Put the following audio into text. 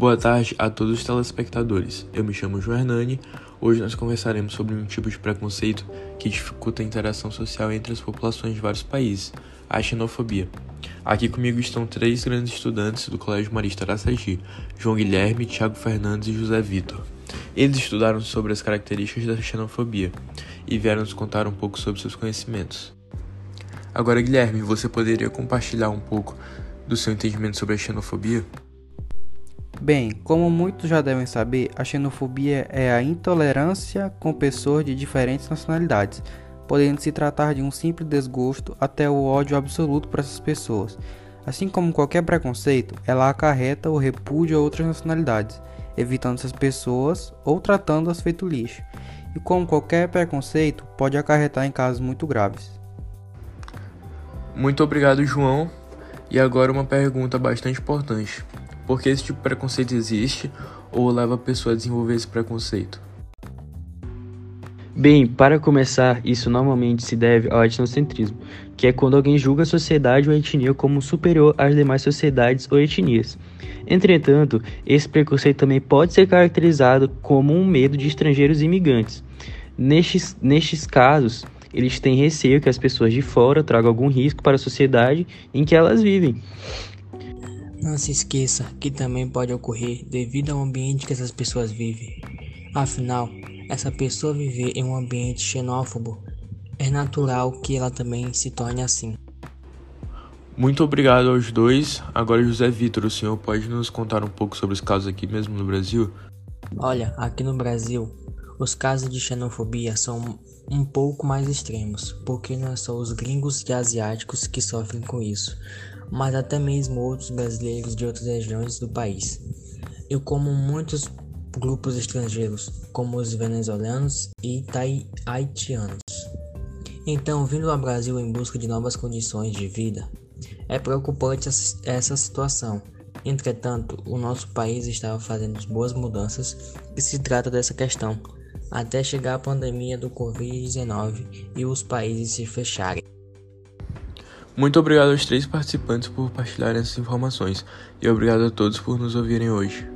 Boa tarde a todos os telespectadores. Eu me chamo João Hernani. Hoje nós conversaremos sobre um tipo de preconceito que dificulta a interação social entre as populações de vários países, a xenofobia. Aqui comigo estão três grandes estudantes do Colégio Marista Araçagi, João Guilherme, Tiago Fernandes e José Vitor. Eles estudaram sobre as características da xenofobia e vieram nos contar um pouco sobre seus conhecimentos. Agora, Guilherme, você poderia compartilhar um pouco do seu entendimento sobre a xenofobia? Bem, como muitos já devem saber, a xenofobia é a intolerância com pessoas de diferentes nacionalidades, podendo se tratar de um simples desgosto até o ódio absoluto por essas pessoas. Assim como qualquer preconceito, ela acarreta o repúdio a outras nacionalidades, evitando essas pessoas ou tratando-as feito lixo. E como qualquer preconceito, pode acarretar em casos muito graves. Muito obrigado, João. E agora uma pergunta bastante importante. Por que esse tipo de preconceito existe ou leva a pessoa a desenvolver esse preconceito? Bem, para começar, isso normalmente se deve ao etnocentrismo, que é quando alguém julga a sociedade ou a etnia como superior às demais sociedades ou etnias. Entretanto, esse preconceito também pode ser caracterizado como um medo de estrangeiros e imigrantes. Nestes, nestes casos, eles têm receio que as pessoas de fora tragam algum risco para a sociedade em que elas vivem. Não se esqueça que também pode ocorrer devido ao ambiente que essas pessoas vivem. Afinal, essa pessoa viver em um ambiente xenófobo, é natural que ela também se torne assim. Muito obrigado aos dois. Agora, José Vitor, o senhor pode nos contar um pouco sobre os casos aqui mesmo no Brasil? Olha, aqui no Brasil, os casos de xenofobia são um pouco mais extremos, porque não é só os gringos e asiáticos que sofrem com isso, mas até mesmo outros brasileiros de outras regiões do país. E como muitos grupos estrangeiros, como os venezuelanos e haitianos. Então, vindo ao Brasil em busca de novas condições de vida, é preocupante essa situação. Entretanto, o nosso país estava fazendo boas mudanças e se trata dessa questão, até chegar a pandemia do Covid-19 e os países se fecharem. Muito obrigado aos três participantes por partilharem essas informações e obrigado a todos por nos ouvirem hoje.